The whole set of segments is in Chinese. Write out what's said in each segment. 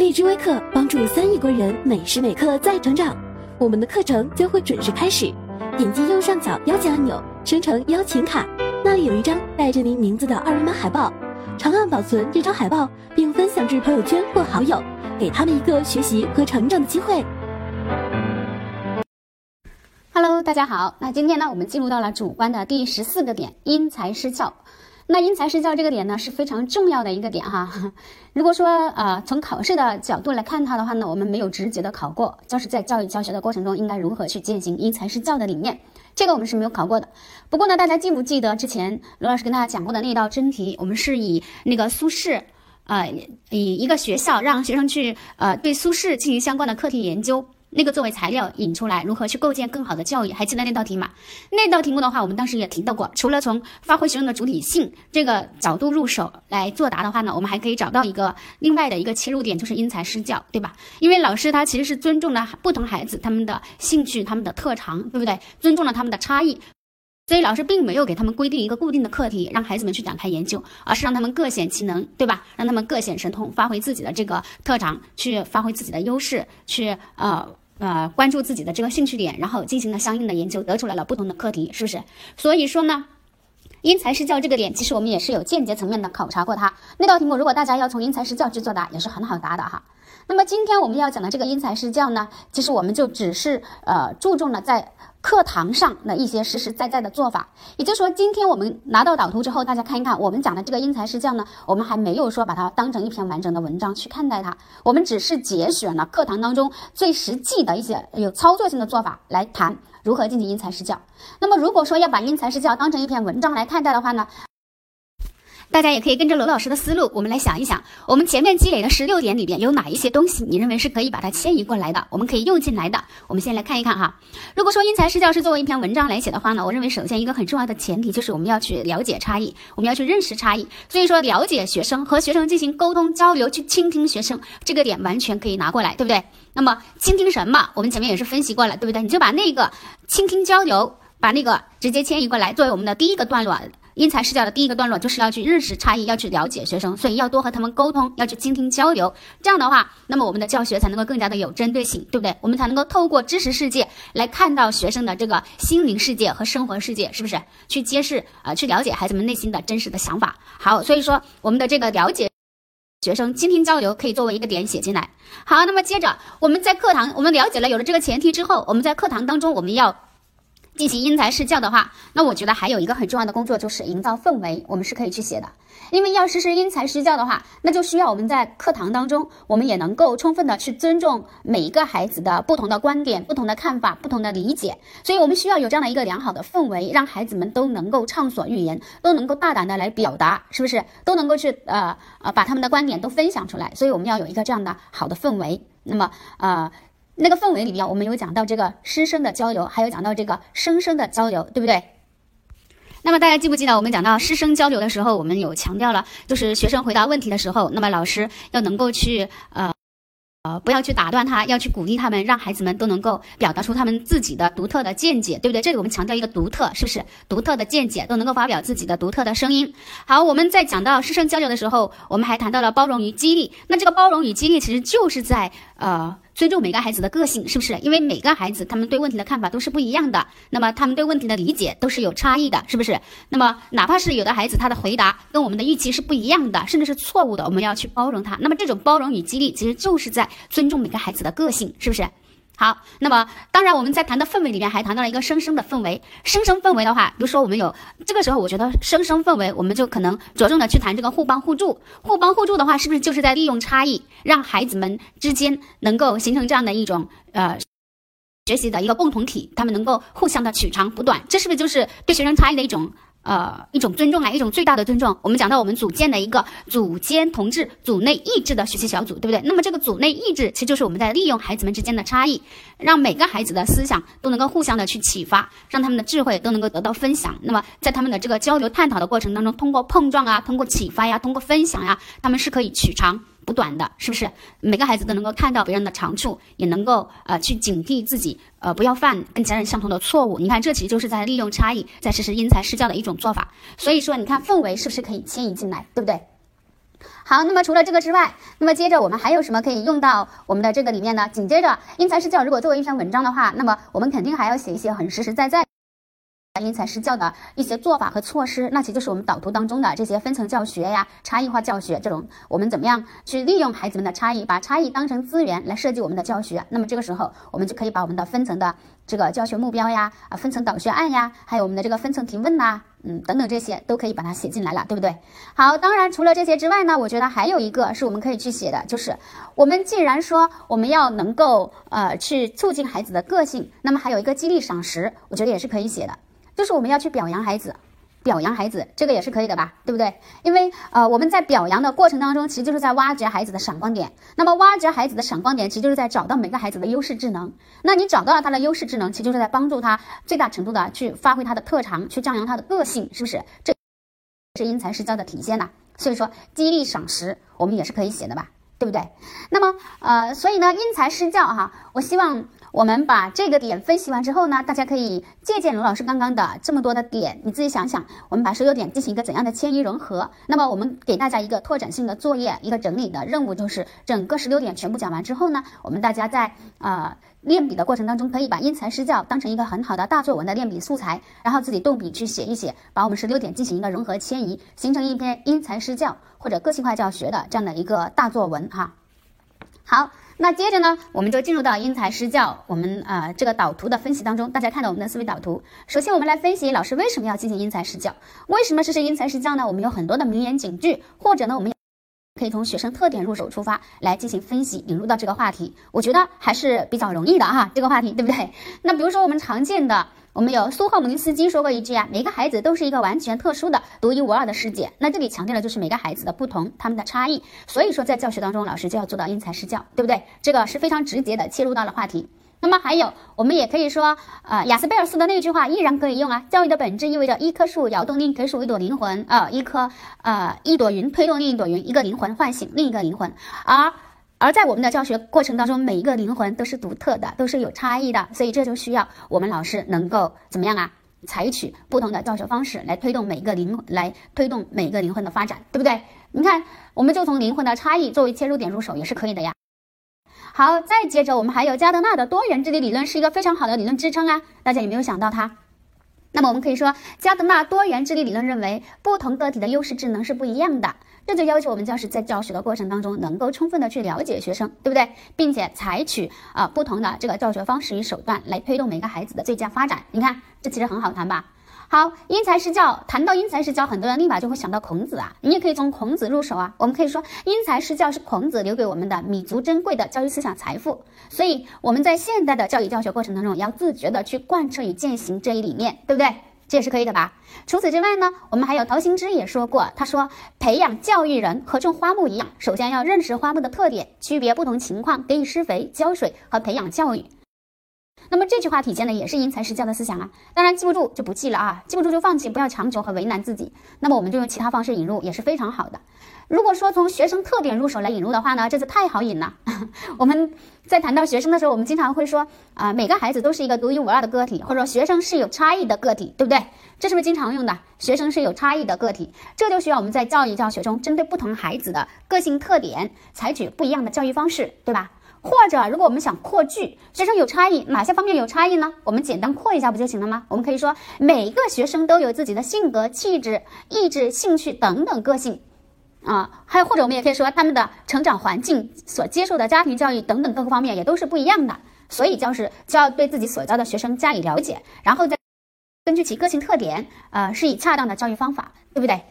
荔枝微课帮助三亿国人每时每刻在成长。我们的课程将会准时开始，点击右上角邀请按钮，生成邀请卡，那里有一张带着您名字的二维码海报，长按保存这张海报，并分享至朋友圈或好友，给他们一个学习和成长的机会。Hello，大家好。那今天呢，我们进入到了主观的第十四个点，因材施教。那因材施教这个点呢是非常重要的一个点哈。如果说呃从考试的角度来看它的话呢，我们没有直接的考过，就是在教育教学的过程中应该如何去践行因材施教的理念，这个我们是没有考过的。不过呢，大家记不记得之前罗老师跟大家讲过的那道真题？我们是以那个苏轼，呃，以一个学校让学生去呃对苏轼进行相关的课题研究。那个作为材料引出来，如何去构建更好的教育？还记得那道题吗？那道题目的话，我们当时也提到过。除了从发挥学生的主体性这个角度入手来作答的话呢，我们还可以找到一个另外的一个切入点，就是因材施教，对吧？因为老师他其实是尊重了不同孩子他们的兴趣、他们的特长，对不对？尊重了他们的差异，所以老师并没有给他们规定一个固定的课题，让孩子们去展开研究，而是让他们各显其能，对吧？让他们各显神通，发挥自己的这个特长，去发挥自己的优势，去呃。呃，关注自己的这个兴趣点，然后进行了相应的研究，得出来了不同的课题，是不是？所以说呢，因材施教这个点，其实我们也是有间接层面的考察过它。那道题目，如果大家要从因材施教去作答，也是很好答的哈。那么今天我们要讲的这个因材施教呢，其实我们就只是呃注重了在。课堂上的一些实实在在的做法，也就是说，今天我们拿到导图之后，大家看一看，我们讲的这个因材施教呢，我们还没有说把它当成一篇完整的文章去看待它，我们只是节选了课堂当中最实际的一些有操作性的做法来谈如何进行因材施教。那么，如果说要把因材施教当成一篇文章来看待的话呢？大家也可以跟着罗老师的思路，我们来想一想，我们前面积累的十六点里边有哪一些东西，你认为是可以把它迁移过来的，我们可以用进来的。我们先来看一看哈。如果说因材施教是作为一篇文章来写的话呢，我认为首先一个很重要的前提就是我们要去了解差异，我们要去认识差异。所以说，了解学生和学生进行沟通交流，去倾听学生这个点完全可以拿过来，对不对？那么倾听什么？我们前面也是分析过了，对不对？你就把那个倾听交流，把那个直接迁移过来，作为我们的第一个段落。因材施教的第一个段落就是要去认识差异，要去了解学生，所以要多和他们沟通，要去倾听交流。这样的话，那么我们的教学才能够更加的有针对性，对不对？我们才能够透过知识世界来看到学生的这个心灵世界和生活世界，是不是？去揭示啊，去了解孩子们内心的真实的想法。好，所以说我们的这个了解学生、倾听交流可以作为一个点写进来。好，那么接着我们在课堂，我们了解了有了这个前提之后，我们在课堂当中我们要。进行因材施教的话，那我觉得还有一个很重要的工作就是营造氛围，我们是可以去写的。因为要实施因材施教的话，那就需要我们在课堂当中，我们也能够充分的去尊重每一个孩子的不同的观点、不同的看法、不同的理解。所以我们需要有这样的一个良好的氛围，让孩子们都能够畅所欲言，都能够大胆的来表达，是不是？都能够去呃呃把他们的观点都分享出来。所以我们要有一个这样的好的氛围。那么呃。那个氛围里边，我们有讲到这个师生的交流，还有讲到这个生生的交流，对不对？那么大家记不记得我们讲到师生交流的时候，我们有强调了，就是学生回答问题的时候，那么老师要能够去呃。呃，不要去打断他，要去鼓励他们，让孩子们都能够表达出他们自己的独特的见解，对不对？这里我们强调一个独特，是不是？独特的见解都能够发表自己的独特的声音。好，我们在讲到师生交流的时候，我们还谈到了包容与激励。那这个包容与激励，其实就是在呃。尊重每个孩子的个性，是不是？因为每个孩子他们对问题的看法都是不一样的，那么他们对问题的理解都是有差异的，是不是？那么哪怕是有的孩子他的回答跟我们的预期是不一样的，甚至是错误的，我们要去包容他。那么这种包容与激励，其实就是在尊重每个孩子的个性，是不是？好，那么当然我们在谈的氛围里面还谈到了一个生生的氛围。生生氛围的话，比如说我们有这个时候，我觉得生生氛围，我们就可能着重的去谈这个互帮互助。互帮互助的话，是不是就是在利用差异，让孩子们之间能够形成这样的一种呃学习的一个共同体，他们能够互相的取长补短，这是不是就是对学生差异的一种？呃，一种尊重啊，一种最大的尊重。我们讲到我们组建的一个组间同志、组内意志的学习小组，对不对？那么这个组内意志，其实就是我们在利用孩子们之间的差异，让每个孩子的思想都能够互相的去启发，让他们的智慧都能够得到分享。那么在他们的这个交流探讨的过程当中，通过碰撞啊，通过启发呀，通过分享呀，他们是可以取长。补短的，是不是每个孩子都能够看到别人的长处，也能够呃去警惕自己，呃不要犯跟家人相同的错误？你看，这其实就是在利用差异，在实施因材施教的一种做法。所以说，你看氛围是不是可以迁移进来，对不对？好，那么除了这个之外，那么接着我们还有什么可以用到我们的这个里面呢？紧接着因材施教，如果作为一篇文章的话，那么我们肯定还要写一些很实实在在。因材施教的一些做法和措施，那其实就是我们导图当中的这些分层教学呀、差异化教学这种，我们怎么样去利用孩子们的差异，把差异当成资源来设计我们的教学？那么这个时候，我们就可以把我们的分层的这个教学目标呀、啊分层导学案呀，还有我们的这个分层提问呐，嗯等等这些都可以把它写进来了，对不对？好，当然除了这些之外呢，我觉得还有一个是我们可以去写的，就是我们既然说我们要能够呃去促进孩子的个性，那么还有一个激励赏识，我觉得也是可以写的。就是我们要去表扬孩子，表扬孩子，这个也是可以的吧，对不对？因为呃，我们在表扬的过程当中，其实就是在挖掘孩子的闪光点。那么挖掘孩子的闪光点，其实就是在找到每个孩子的优势智能。那你找到了他的优势智能，其实就是在帮助他最大程度的去发挥他的特长，去张扬他的个性，是不是？这是因材施教的体现呐。所以说，激励赏识，我们也是可以写的吧，对不对？那么呃，所以呢，因材施教哈，我希望。我们把这个点分析完之后呢，大家可以借鉴卢老师刚刚的这么多的点，你自己想想，我们把所有点进行一个怎样的迁移融合？那么我们给大家一个拓展性的作业，一个整理的任务，就是整个十六点全部讲完之后呢，我们大家在呃练笔的过程当中，可以把因材施教当成一个很好的大作文的练笔素材，然后自己动笔去写一写，把我们十六点进行一个融合迁移，形成一篇因材施教或者个性化教学的这样的一个大作文哈。好。那接着呢，我们就进入到因材施教，我们啊这个导图的分析当中。大家看到我们的思维导图，首先我们来分析老师为什么要进行因材施教？为什么实施因材施教呢？我们有很多的名言警句，或者呢，我们可以从学生特点入手出发来进行分析，引入到这个话题。我觉得还是比较容易的哈，这个话题对不对？那比如说我们常见的。我们有苏霍姆林斯基说过一句啊，每个孩子都是一个完全特殊的、独一无二的世界。那这里强调的就是每个孩子的不同，他们的差异。所以说，在教学当中，老师就要做到因材施教，对不对？这个是非常直接的切入到了话题。那么还有，我们也可以说，呃，雅斯贝尔斯的那句话依然可以用啊。教育的本质意味着一棵树摇动另一棵树，一朵灵魂啊，一棵呃一朵云推动另一朵云，一个灵魂唤醒另一个灵魂，而。而在我们的教学过程当中，每一个灵魂都是独特的，都是有差异的，所以这就需要我们老师能够怎么样啊？采取不同的教学方式来推动每一个灵，来推动每一个灵魂的发展，对不对？你看，我们就从灵魂的差异作为切入点入手也是可以的呀。好，再接着我们还有加德纳的多元智力理论是一个非常好的理论支撑啊，大家有没有想到它？那么我们可以说，加德纳多元智力理论认为，不同个体的优势智能是不一样的。这就要求我们教师在教学的过程当中，能够充分的去了解学生，对不对？并且采取啊不同的这个教学方式与手段来推动每个孩子的最佳发展。你看，这其实很好谈吧？好，因材施教，谈到因材施教，很多人立马就会想到孔子啊。你也可以从孔子入手啊。我们可以说，因材施教是孔子留给我们的弥足珍贵的教育思想财富。所以我们在现代的教育教学过程当中，要自觉的去贯彻与践行这一理念，对不对？这也是可以的吧？除此之外呢，我们还有陶行知也说过，他说培养教育人和种花木一样，首先要认识花木的特点，区别不同情况，给予施肥、浇水和培养教育。那么这句话体现的也是因材施教的思想啊。当然记不住就不记了啊，记不住就放弃，不要强求和为难自己。那么我们就用其他方式引入也是非常好的。如果说从学生特点入手来引入的话呢，这就太好引了。我们在谈到学生的时候，我们经常会说啊，每个孩子都是一个独一无二的个体，或者说学生是有差异的个体，对不对？这是不是经常用的？学生是有差异的个体，这就需要我们在教育教学中，针对不同孩子的个性特点，采取不一样的教育方式，对吧？或者，如果我们想扩句，学生有差异，哪些方面有差异呢？我们简单扩一下不就行了吗？我们可以说，每个学生都有自己的性格、气质、意志、兴趣等等个性。啊，还有或者我们也可以说，他们的成长环境所接受的家庭教育等等各个方面也都是不一样的，所以教师就要对自己所教的学生加以了解，然后再根据其个性特点，呃，施以恰当的教育方法，对不对？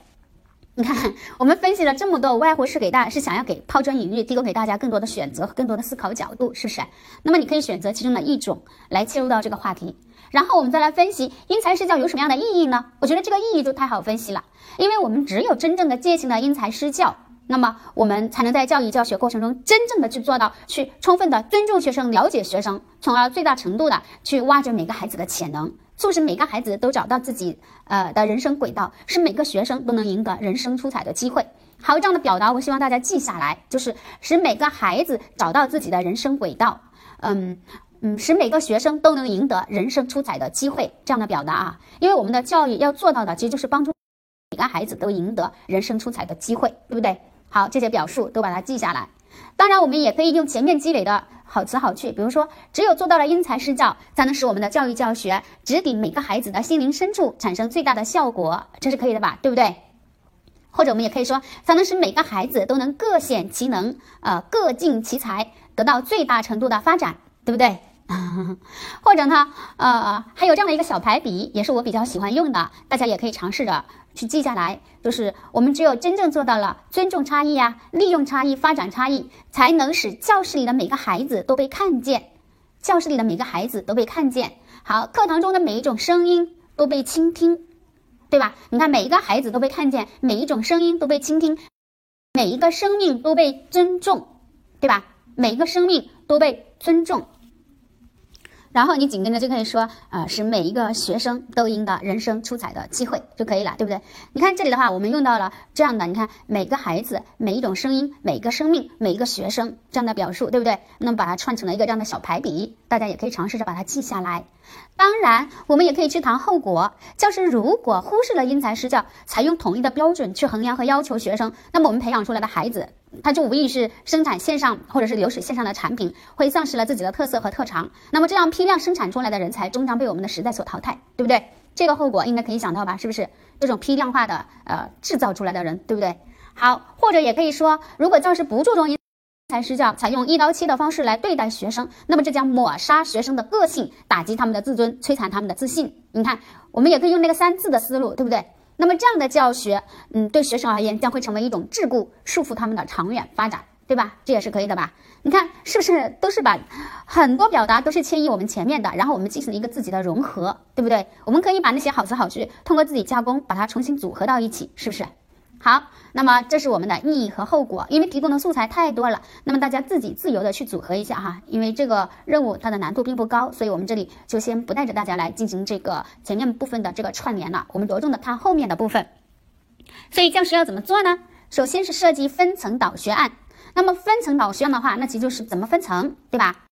你看，我们分析了这么多，无外乎是给大是想要给抛砖引玉，提供给大家更多的选择和更多的思考角度，是不是？那么你可以选择其中的一种来切入到这个话题。然后我们再来分析因材施教有什么样的意义呢？我觉得这个意义就太好分析了，因为我们只有真正的践行了因材施教，那么我们才能在教育教学过程中真正的去做到，去充分的尊重学生、了解学生，从而最大程度的去挖掘每个孩子的潜能，促使每个孩子都找到自己呃的人生轨道，使每个学生都能赢得人生出彩的机会。还有这样的表达，我希望大家记下来，就是使每个孩子找到自己的人生轨道，嗯。嗯，使每个学生都能赢得人生出彩的机会，这样的表达啊，因为我们的教育要做到的，其实就是帮助每个孩子都赢得人生出彩的机会，对不对？好，这些表述都把它记下来。当然，我们也可以用前面积累的好词好句，比如说，只有做到了因材施教，才能使我们的教育教学直抵每个孩子的心灵深处，产生最大的效果，这是可以的吧？对不对？或者我们也可以说，才能使每个孩子都能各显其能，呃，各尽其才，得到最大程度的发展，对不对？或者呢，呃，还有这样的一个小排比，也是我比较喜欢用的，大家也可以尝试着去记下来。就是我们只有真正做到了尊重差异呀，利用差异发展差异，才能使教室里的每个孩子都被看见，教室里的每个孩子都被看见。好，课堂中的每一种声音都被倾听，对吧？你看，每一个孩子都被看见，每一种声音都被倾听，每一个生命都被尊重，对吧？每一个生命都被尊重。然后你紧跟着就可以说，呃，是每一个学生都应的人生出彩的机会就可以了，对不对？你看这里的话，我们用到了这样的，你看每个孩子、每一种声音、每个生命、每一个学生这样的表述，对不对？那么把它串成了一个这样的小排比，大家也可以尝试着把它记下来。当然，我们也可以去谈后果。教师如果忽视了因材施教，采用统一的标准去衡量和要求学生，那么我们培养出来的孩子。它就无疑是生产线上或者是流水线上的产品会丧失了自己的特色和特长，那么这样批量生产出来的人才终将被我们的时代所淘汰，对不对？这个后果应该可以想到吧？是不是这种批量化的呃制造出来的人，对不对？好，或者也可以说，如果教师不注重因材施教，采用一刀切的方式来对待学生，那么这将抹杀学生的个性，打击他们的自尊，摧残他们的自信。你看，我们也可以用那个三字的思路，对不对？那么这样的教学，嗯，对学生而言将会成为一种桎梏，束缚他们的长远发展，对吧？这也是可以的吧？你看是不是都是把很多表达都是迁移我们前面的，然后我们进行了一个自己的融合，对不对？我们可以把那些好词好句通过自己加工，把它重新组合到一起，是不是？好，那么这是我们的意义和后果，因为提供的素材太多了，那么大家自己自由的去组合一下哈，因为这个任务它的难度并不高，所以我们这里就先不带着大家来进行这个前面部分的这个串联了，我们着重的看后面的部分。所以教师要怎么做呢？首先是设计分层导学案，那么分层导学案的话，那其实就是怎么分层，对吧？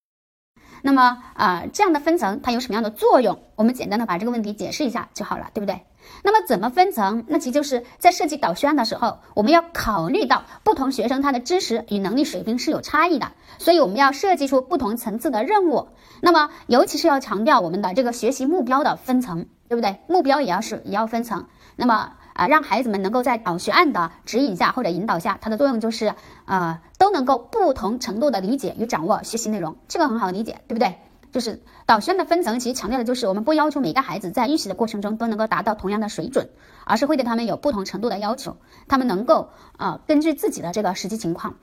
那么啊，这样的分层它有什么样的作用？我们简单的把这个问题解释一下就好了，对不对？那么怎么分层？那其实就是在设计导学案的时候，我们要考虑到不同学生他的知识与能力水平是有差异的，所以我们要设计出不同层次的任务。那么尤其是要强调我们的这个学习目标的分层，对不对？目标也要是也要分层。那么啊，让孩子们能够在导学案的指引下或者引导下，它的作用就是呃都能够不同程度的理解与掌握学习内容，这个很好理解，对不对？就是导学案的分层，其实强调的就是我们不要求每个孩子在预习的过程中都能够达到同样的水准，而是会对他们有不同程度的要求，他们能够啊根据自己的这个实际情况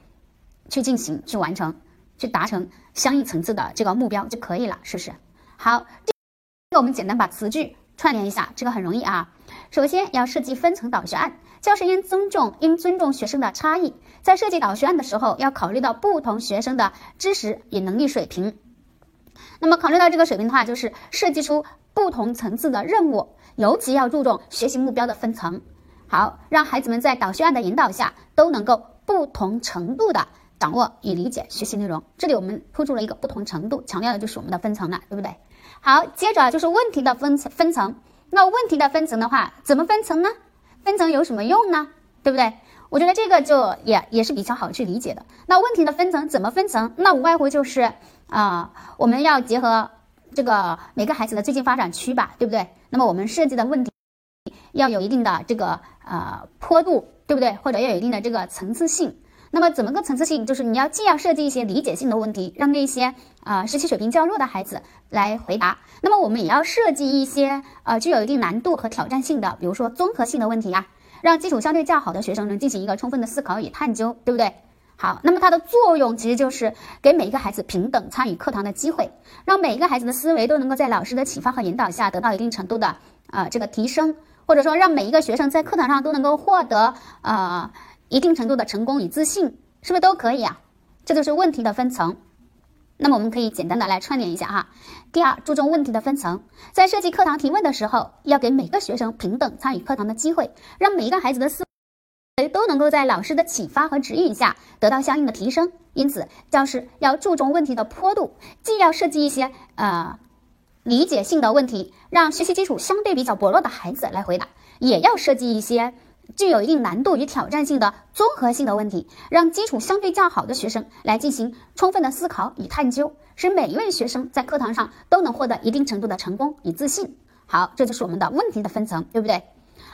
去进行、去完成、去达成相应层次的这个目标就可以了，是不是？好，这个我们简单把词句串联一下，这个很容易啊。首先要设计分层导学案，教师应尊重应尊重学生的差异，在设计导学案的时候要考虑到不同学生的知识与能力水平。那么考虑到这个水平的话，就是设计出不同层次的任务，尤其要注重学习目标的分层。好，让孩子们在导学案的引导下，都能够不同程度的掌握与理解学习内容。这里我们突出了一个不同程度，强调的就是我们的分层了，对不对？好，接着就是问题的分层分层。那问题的分层的话，怎么分层呢？分层有什么用呢？对不对？我觉得这个就也也是比较好去理解的。那问题的分层怎么分层？那无外乎就是。啊，我们要结合这个每个孩子的最近发展区吧，对不对？那么我们设计的问题要有一定的这个呃坡度，对不对？或者要有一定的这个层次性。那么怎么个层次性？就是你要既要设计一些理解性的问题，让那些啊学习水平较弱的孩子来回答。那么我们也要设计一些呃具有一定难度和挑战性的，比如说综合性的问题呀，让基础相对较好的学生能进行一个充分的思考与探究，对不对？好，那么它的作用其实就是给每一个孩子平等参与课堂的机会，让每一个孩子的思维都能够在老师的启发和引导下得到一定程度的啊这个提升，或者说让每一个学生在课堂上都能够获得呃一定程度的成功与自信，是不是都可以啊？这就是问题的分层。那么我们可以简单的来串联一下哈。第二，注重问题的分层，在设计课堂提问的时候，要给每个学生平等参与课堂的机会，让每一个孩子的思维。都能够在老师的启发和指引下得到相应的提升，因此教师要注重问题的坡度，既要设计一些呃理解性的问题，让学习基础相对比较薄弱的孩子来回答，也要设计一些具有一定难度与挑战性的综合性的问题，让基础相对较好的学生来进行充分的思考与探究，使每一位学生在课堂上都能获得一定程度的成功与自信。好，这就是我们的问题的分层，对不对？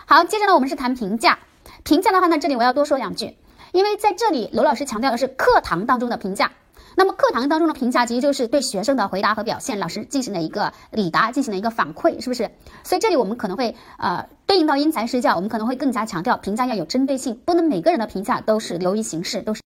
好，接着呢，我们是谈评价。评价的话呢，这里我要多说两句，因为在这里罗老师强调的是课堂当中的评价。那么课堂当中的评价，其实就是对学生的回答和表现，老师进行了一个礼答，进行了一个反馈，是不是？所以这里我们可能会呃对应到因材施教，我们可能会更加强调评价要有针对性，不能每个人的评价都是流于形式，都是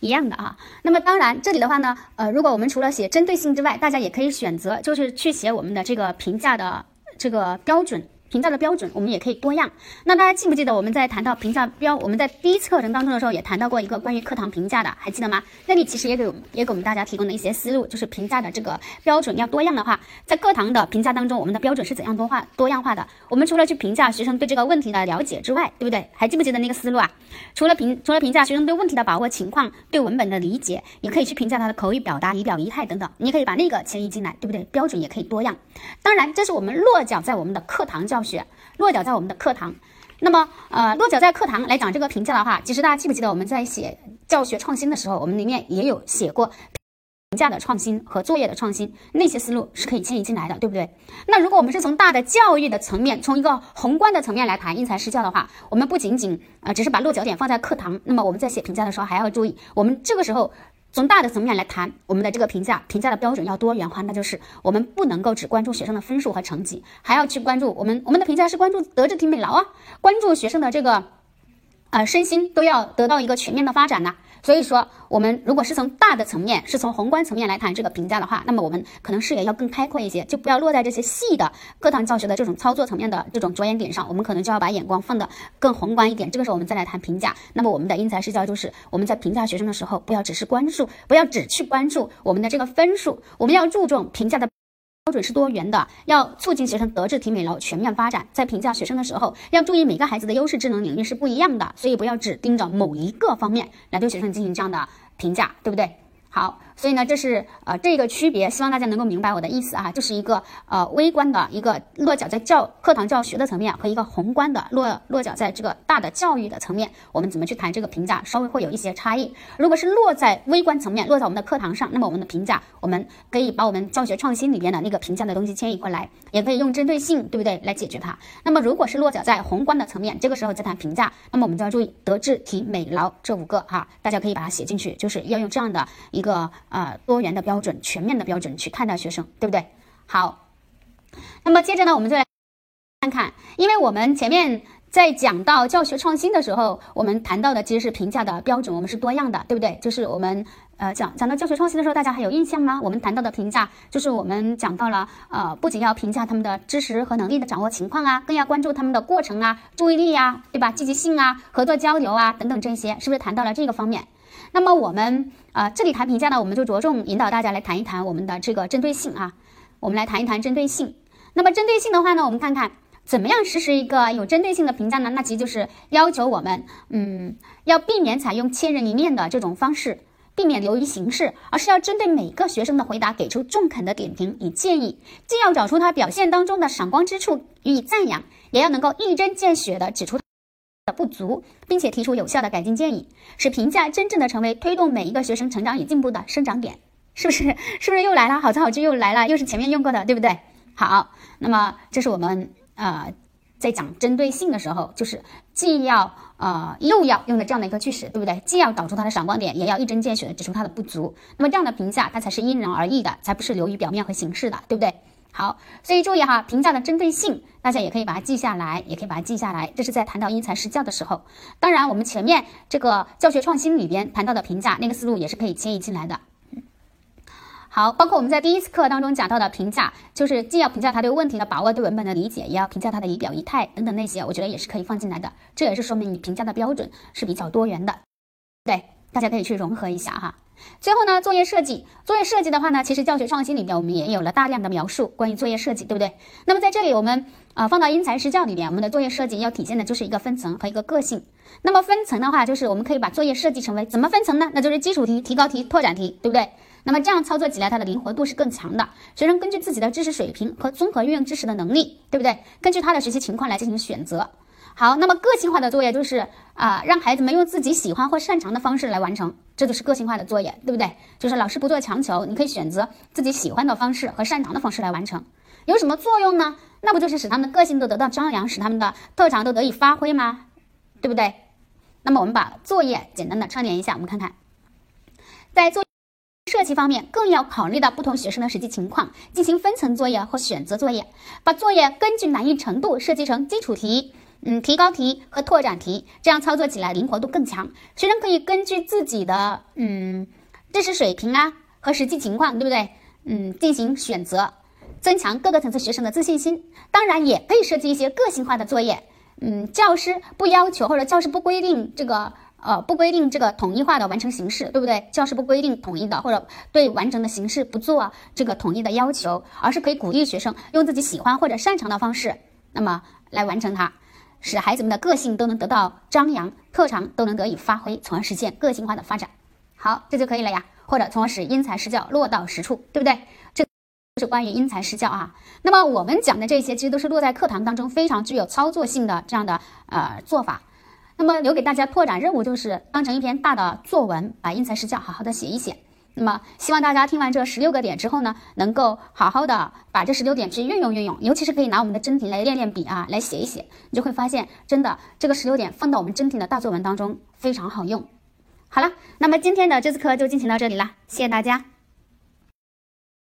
一样的啊。那么当然这里的话呢，呃，如果我们除了写针对性之外，大家也可以选择就是去写我们的这个评价的这个标准。评价的标准，我们也可以多样。那大家记不记得我们在谈到评价标，我们在第一次课程当中的时候也谈到过一个关于课堂评价的，还记得吗？那里其实也给我们也给我们大家提供了一些思路，就是评价的这个标准要多样的话，在课堂的评价当中，我们的标准是怎样多化多样化的？我们除了去评价学生对这个问题的了解之外，对不对？还记不记得那个思路啊？除了评除了评价学生对问题的把握情况、对文本的理解，也可以去评价他的口语表达、仪表仪态等等。你可以把那个迁移进来，对不对？标准也可以多样。当然，这是我们落脚在我们的课堂教学。落脚在我们的课堂，那么呃，落脚在课堂来讲这个评价的话，其实大家记不记得我们在写教学创新的时候，我们里面也有写过评价的创新和作业的创新，那些思路是可以迁移进来的，对不对？那如果我们是从大的教育的层面，从一个宏观的层面来谈因材施教的话，我们不仅仅呃只是把落脚点放在课堂，那么我们在写评价的时候还要注意，我们这个时候。从大的层面来谈，我们的这个评价，评价的标准要多元化，那就是我们不能够只关注学生的分数和成绩，还要去关注我们我们的评价是关注德智体美劳啊，关注学生的这个。呃，身心都要得到一个全面的发展呢。所以说，我们如果是从大的层面，是从宏观层面来谈这个评价的话，那么我们可能视野要更开阔一些，就不要落在这些细的课堂教学的这种操作层面的这种着眼点上。我们可能就要把眼光放得更宏观一点。这个时候我们再来谈评价。那么我们的因材施教就是我们在评价学生的时候，不要只是关注，不要只去关注我们的这个分数，我们要注重评价的。标准是多元的，要促进学生德智体美劳全面发展。在评价学生的时候，要注意每个孩子的优势智能领域是不一样的，所以不要只盯着某一个方面来对学生进行这样的评价，对不对？好。所以呢，这是呃这个区别，希望大家能够明白我的意思啊，就是一个呃微观的一个落脚在教课堂教学的层面和一个宏观的落落脚在这个大的教育的层面，我们怎么去谈这个评价，稍微会有一些差异。如果是落在微观层面，落在我们的课堂上，那么我们的评价，我们可以把我们教学创新里面的那个评价的东西迁移过来，也可以用针对性，对不对，来解决它。那么如果是落脚在宏观的层面，这个时候再谈评价，那么我们就要注意德智体美劳这五个哈，大家可以把它写进去，就是要用这样的一个。啊，多元的标准，全面的标准去看待学生，对不对？好，那么接着呢，我们就来看看，因为我们前面在讲到教学创新的时候，我们谈到的其实是评价的标准，我们是多样的，对不对？就是我们呃讲讲到教学创新的时候，大家还有印象吗？我们谈到的评价，就是我们讲到了呃，不仅要评价他们的知识和能力的掌握情况啊，更要关注他们的过程啊、注意力呀，对吧？积极性啊、合作交流啊等等这些，是不是谈到了这个方面？那么我们啊，这里谈评价呢，我们就着重引导大家来谈一谈我们的这个针对性啊。我们来谈一谈针对性。那么针对性的话呢，我们看看怎么样实施一个有针对性的评价呢？那其实就是要求我们，嗯，要避免采用千人一面的这种方式，避免流于形式，而是要针对每个学生的回答给出中肯的点评与建议，既要找出他表现当中的闪光之处予以赞扬，也要能够一针见血的指出。的不足，并且提出有效的改进建议，使评价真正的成为推动每一个学生成长与进步的生长点，是不是？是不是又来了？好词好句又来了，又是前面用过的，对不对？好，那么这是我们呃在讲针对性的时候，就是既要呃又要用的这样的一个句式，对不对？既要找出它的闪光点，也要一针见血的指出它的不足。那么这样的评价，它才是因人而异的，才不是流于表面和形式的，对不对？好，所以注意哈，评价的针对性，大家也可以把它记下来，也可以把它记下来。这是在谈到因材施教的时候。当然，我们前面这个教学创新里边谈到的评价，那个思路也是可以迁移进来的。好，包括我们在第一次课当中讲到的评价，就是既要评价他对问题的把握、对文本的理解，也要评价他的仪表仪态等等那些，我觉得也是可以放进来的。这也是说明你评价的标准是比较多元的。对，大家可以去融合一下哈。最后呢，作业设计，作业设计的话呢，其实教学创新里面我们也有了大量的描述关于作业设计，对不对？那么在这里我们啊放到因材施教里面，我们的作业设计要体现的就是一个分层和一个个性。那么分层的话，就是我们可以把作业设计成为怎么分层呢？那就是基础题、提高题、拓展题，对不对？那么这样操作起来，它的灵活度是更强的。学生根据自己的知识水平和综合运用知识的能力，对不对？根据他的学习情况来进行选择。好，那么个性化的作业就是啊，让孩子们用自己喜欢或擅长的方式来完成，这就是个性化的作业，对不对？就是老师不做强求，你可以选择自己喜欢的方式和擅长的方式来完成。有什么作用呢？那不就是使他们的个性都得到张扬，使他们的特长都得以发挥吗？对不对？那么我们把作业简单的串联一下，我们看看，在作设计方面，更要考虑到不同学生的实际情况，进行分层作业或选择作业，把作业根据难易程度设计成基础题、嗯提高题和拓展题，这样操作起来灵活度更强。学生可以根据自己的嗯知识水平啊和实际情况，对不对？嗯，进行选择。增强各个层次学生的自信心，当然也可以设计一些个性化的作业。嗯，教师不要求或者教师不规定这个呃不规定这个统一化的完成形式，对不对？教师不规定统一的或者对完整的形式不做这个统一的要求，而是可以鼓励学生用自己喜欢或者擅长的方式，那么来完成它，使孩子们的个性都能得到张扬，特长都能得以发挥，从而实现个性化的发展。好，这就可以了呀。或者从而使因材施教落到实处，对不对？这就。是关于因材施教啊，那么我们讲的这些其实都是落在课堂当中非常具有操作性的这样的呃做法。那么留给大家拓展任务就是当成一篇大的作文，把因材施教好好的写一写。那么希望大家听完这十六个点之后呢，能够好好的把这十六点去运用运用，尤其是可以拿我们的真题来练练笔啊，来写一写，你就会发现真的这个十六点放到我们真题的大作文当中非常好用。好了，那么今天的这次课就进行到这里了，谢谢大家。